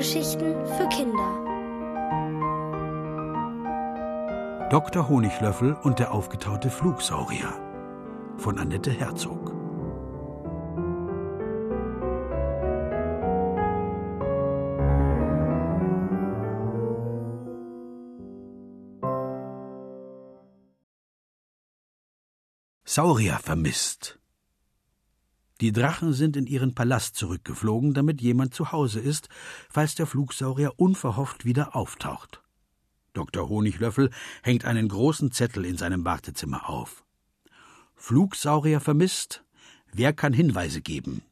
Hörgeschichten für Kinder. Dr. Honiglöffel und der aufgetaute Flugsaurier von Annette Herzog. Saurier vermisst. Die Drachen sind in ihren Palast zurückgeflogen, damit jemand zu Hause ist, falls der Flugsaurier unverhofft wieder auftaucht. Dr. Honiglöffel hängt einen großen Zettel in seinem Wartezimmer auf. Flugsaurier vermisst. Wer kann Hinweise geben?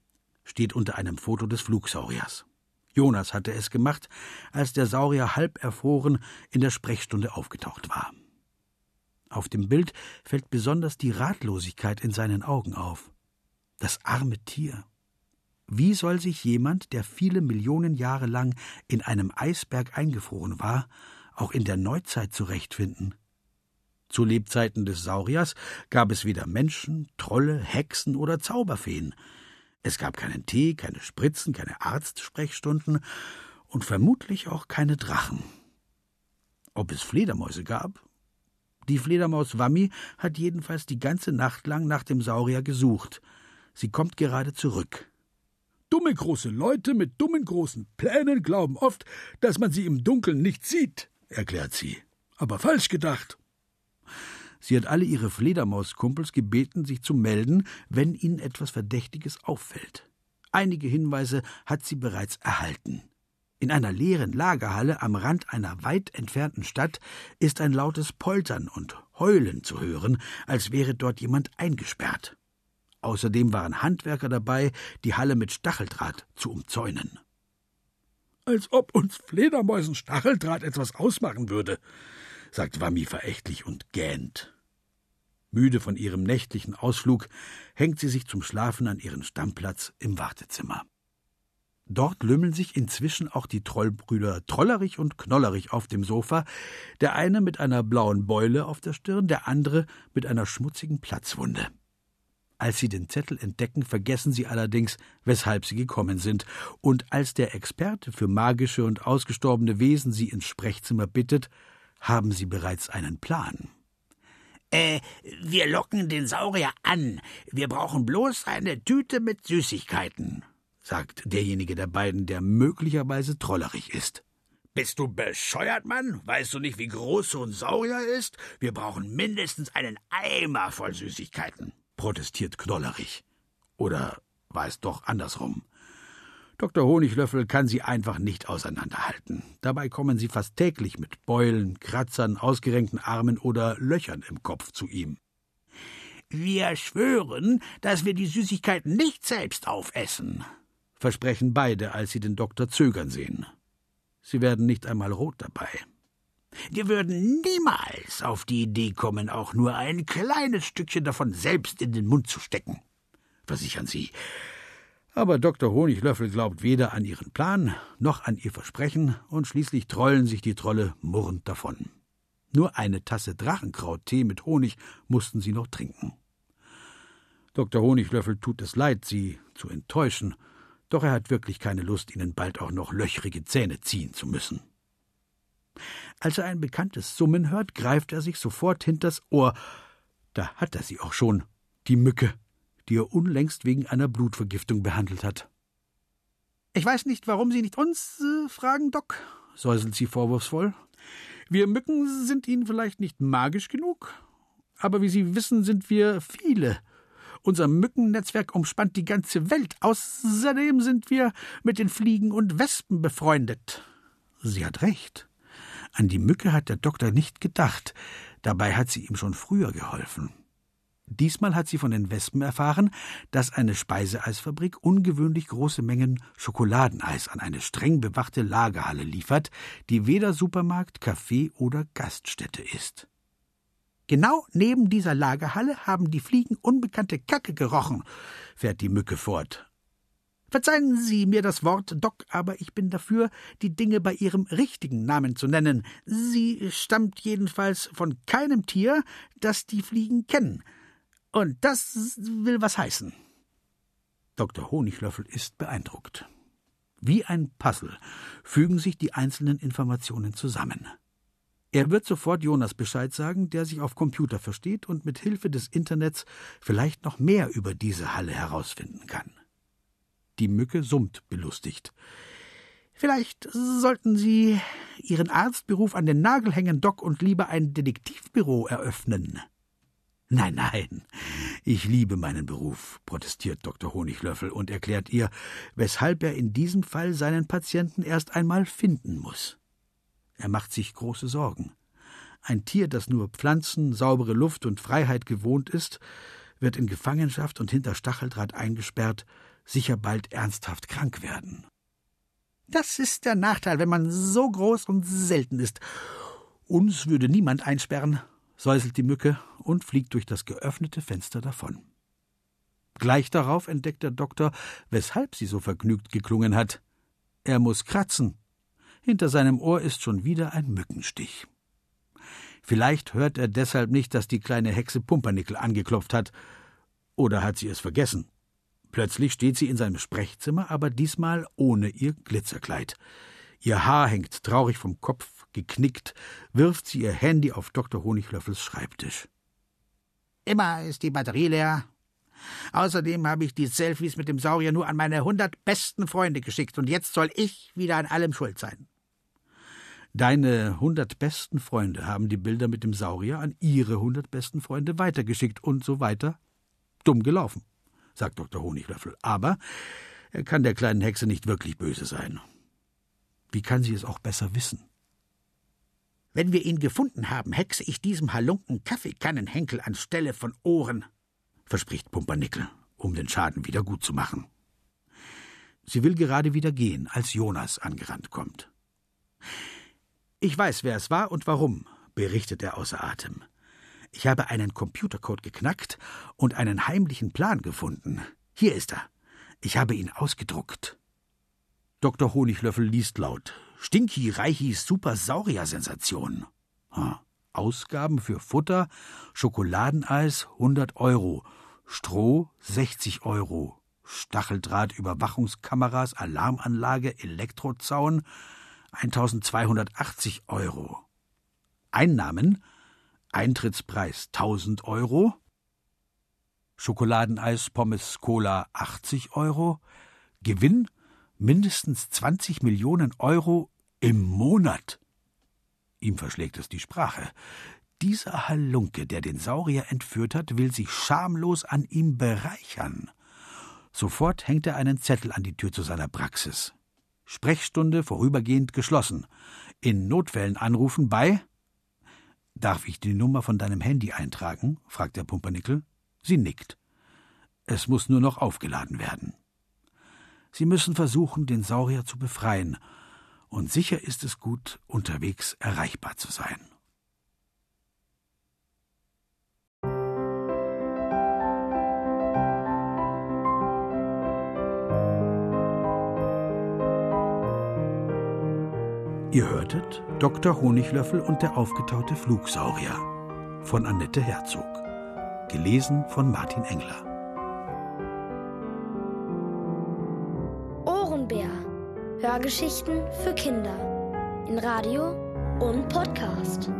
steht unter einem Foto des Flugsauriers. Jonas hatte es gemacht, als der Saurier halb erfroren in der Sprechstunde aufgetaucht war. Auf dem Bild fällt besonders die Ratlosigkeit in seinen Augen auf. Das arme Tier. Wie soll sich jemand, der viele Millionen Jahre lang in einem Eisberg eingefroren war, auch in der Neuzeit zurechtfinden? Zu Lebzeiten des Sauriers gab es weder Menschen, Trolle, Hexen oder Zauberfeen. Es gab keinen Tee, keine Spritzen, keine Arztsprechstunden und vermutlich auch keine Drachen. Ob es Fledermäuse gab, die Fledermaus Wammi hat jedenfalls die ganze Nacht lang nach dem Saurier gesucht. Sie kommt gerade zurück. Dumme große Leute mit dummen großen Plänen glauben oft, dass man sie im Dunkeln nicht sieht, erklärt sie. Aber falsch gedacht. Sie hat alle ihre Fledermauskumpels gebeten, sich zu melden, wenn ihnen etwas Verdächtiges auffällt. Einige Hinweise hat sie bereits erhalten. In einer leeren Lagerhalle am Rand einer weit entfernten Stadt ist ein lautes Poltern und Heulen zu hören, als wäre dort jemand eingesperrt. Außerdem waren Handwerker dabei, die Halle mit Stacheldraht zu umzäunen. Als ob uns Fledermäusen Stacheldraht etwas ausmachen würde, sagt Wammi verächtlich und gähnt. Müde von ihrem nächtlichen Ausflug hängt sie sich zum Schlafen an ihren Stammplatz im Wartezimmer. Dort lümmeln sich inzwischen auch die Trollbrüder Trollerich und Knollerich auf dem Sofa, der eine mit einer blauen Beule auf der Stirn, der andere mit einer schmutzigen Platzwunde. Als sie den Zettel entdecken, vergessen sie allerdings, weshalb sie gekommen sind, und als der Experte für magische und ausgestorbene Wesen sie ins Sprechzimmer bittet, haben sie bereits einen Plan. Äh, wir locken den Saurier an. Wir brauchen bloß eine Tüte mit Süßigkeiten sagt derjenige der beiden, der möglicherweise trollerig ist. Bist du bescheuert, Mann? Weißt du nicht, wie groß so ein Saurier ist? Wir brauchen mindestens einen Eimer voll Süßigkeiten, protestiert Knollerig. Oder war es doch andersrum? Dr. Honiglöffel kann sie einfach nicht auseinanderhalten. Dabei kommen sie fast täglich mit Beulen, Kratzern, ausgerenkten Armen oder Löchern im Kopf zu ihm. Wir schwören, dass wir die Süßigkeiten nicht selbst aufessen, versprechen beide, als sie den Doktor zögern sehen. Sie werden nicht einmal rot dabei. Wir würden niemals auf die Idee kommen, auch nur ein kleines Stückchen davon selbst in den Mund zu stecken, versichern sie. Aber Dr. Honiglöffel glaubt weder an ihren Plan noch an ihr Versprechen, und schließlich trollen sich die Trolle murrend davon. Nur eine Tasse Drachenkrauttee mit Honig mussten sie noch trinken. Dr. Honiglöffel tut es leid, sie zu enttäuschen, doch er hat wirklich keine Lust, ihnen bald auch noch löchrige Zähne ziehen zu müssen. Als er ein bekanntes Summen hört, greift er sich sofort hinters Ohr. Da hat er sie auch schon, die Mücke, die er unlängst wegen einer Blutvergiftung behandelt hat. Ich weiß nicht, warum Sie nicht uns äh, fragen, Doc, säuselt sie vorwurfsvoll. Wir Mücken sind Ihnen vielleicht nicht magisch genug, aber wie Sie wissen, sind wir viele unser Mückennetzwerk umspannt die ganze Welt. Außerdem sind wir mit den Fliegen und Wespen befreundet. Sie hat recht. An die Mücke hat der Doktor nicht gedacht. Dabei hat sie ihm schon früher geholfen. Diesmal hat sie von den Wespen erfahren, dass eine Speiseeisfabrik ungewöhnlich große Mengen Schokoladeneis an eine streng bewachte Lagerhalle liefert, die weder Supermarkt, Café oder Gaststätte ist. Genau neben dieser Lagerhalle haben die Fliegen unbekannte Kacke gerochen, fährt die Mücke fort. Verzeihen Sie mir das Wort, Doc, aber ich bin dafür, die Dinge bei ihrem richtigen Namen zu nennen. Sie stammt jedenfalls von keinem Tier, das die Fliegen kennen. Und das will was heißen. Dr. Honiglöffel ist beeindruckt. Wie ein Puzzle fügen sich die einzelnen Informationen zusammen. Er wird sofort Jonas Bescheid sagen, der sich auf Computer versteht und mit Hilfe des Internets vielleicht noch mehr über diese Halle herausfinden kann. Die Mücke summt belustigt. Vielleicht sollten Sie Ihren Arztberuf an den Nagel hängen, Doc, und lieber ein Detektivbüro eröffnen. Nein, nein, ich liebe meinen Beruf, protestiert Dr. Honiglöffel und erklärt ihr, weshalb er in diesem Fall seinen Patienten erst einmal finden muss. Er macht sich große Sorgen. Ein Tier, das nur Pflanzen, saubere Luft und Freiheit gewohnt ist, wird in Gefangenschaft und hinter Stacheldraht eingesperrt, sicher bald ernsthaft krank werden. Das ist der Nachteil, wenn man so groß und selten ist. Uns würde niemand einsperren, säuselt die Mücke und fliegt durch das geöffnete Fenster davon. Gleich darauf entdeckt der Doktor, weshalb sie so vergnügt geklungen hat. Er muss kratzen. Hinter seinem Ohr ist schon wieder ein Mückenstich. Vielleicht hört er deshalb nicht, dass die kleine Hexe Pumpernickel angeklopft hat. Oder hat sie es vergessen? Plötzlich steht sie in seinem Sprechzimmer, aber diesmal ohne ihr Glitzerkleid. Ihr Haar hängt traurig vom Kopf, geknickt, wirft sie ihr Handy auf Dr. Honiglöffels Schreibtisch. Immer ist die Batterie leer. Außerdem habe ich die Selfies mit dem Saurier nur an meine hundert besten Freunde geschickt und jetzt soll ich wieder an allem schuld sein. Deine hundert besten Freunde haben die Bilder mit dem Saurier an ihre hundert besten Freunde weitergeschickt und so weiter. Dumm gelaufen sagt Dr. Honiglöffel. Aber er kann der kleinen Hexe nicht wirklich böse sein. Wie kann sie es auch besser wissen? Wenn wir ihn gefunden haben, hexe ich diesem Halunken Kaffeekannenhenkel anstelle von Ohren, verspricht Pumpernickel, um den Schaden wieder gut zu machen. Sie will gerade wieder gehen, als Jonas angerannt kommt. Ich weiß, wer es war und warum, berichtet er außer Atem. Ich habe einen Computercode geknackt und einen heimlichen Plan gefunden. Hier ist er. Ich habe ihn ausgedruckt. Dr. Honiglöffel liest laut. Stinky Reichis Super-Saurier-Sensation. Ausgaben für Futter, Schokoladeneis 100 Euro, Stroh 60 Euro, Stacheldraht, Überwachungskameras, Alarmanlage, Elektrozaun 1280 Euro. Einnahmen Eintrittspreis 1000 Euro, Schokoladeneis, Pommes, Cola 80 Euro, Gewinn mindestens 20 Millionen Euro im Monat. Ihm verschlägt es die Sprache. Dieser Halunke, der den Saurier entführt hat, will sich schamlos an ihm bereichern. Sofort hängt er einen Zettel an die Tür zu seiner Praxis. Sprechstunde vorübergehend geschlossen. In Notfällen anrufen bei Darf ich die Nummer von deinem Handy eintragen? fragt der Pumpernickel. Sie nickt. Es muss nur noch aufgeladen werden. Sie müssen versuchen, den Saurier zu befreien, und sicher ist es gut, unterwegs erreichbar zu sein. Ihr hörtet Dr. Honiglöffel und der aufgetaute Flugsaurier von Annette Herzog. Gelesen von Martin Engler. Ohrenbär. Hörgeschichten für Kinder. In Radio und Podcast.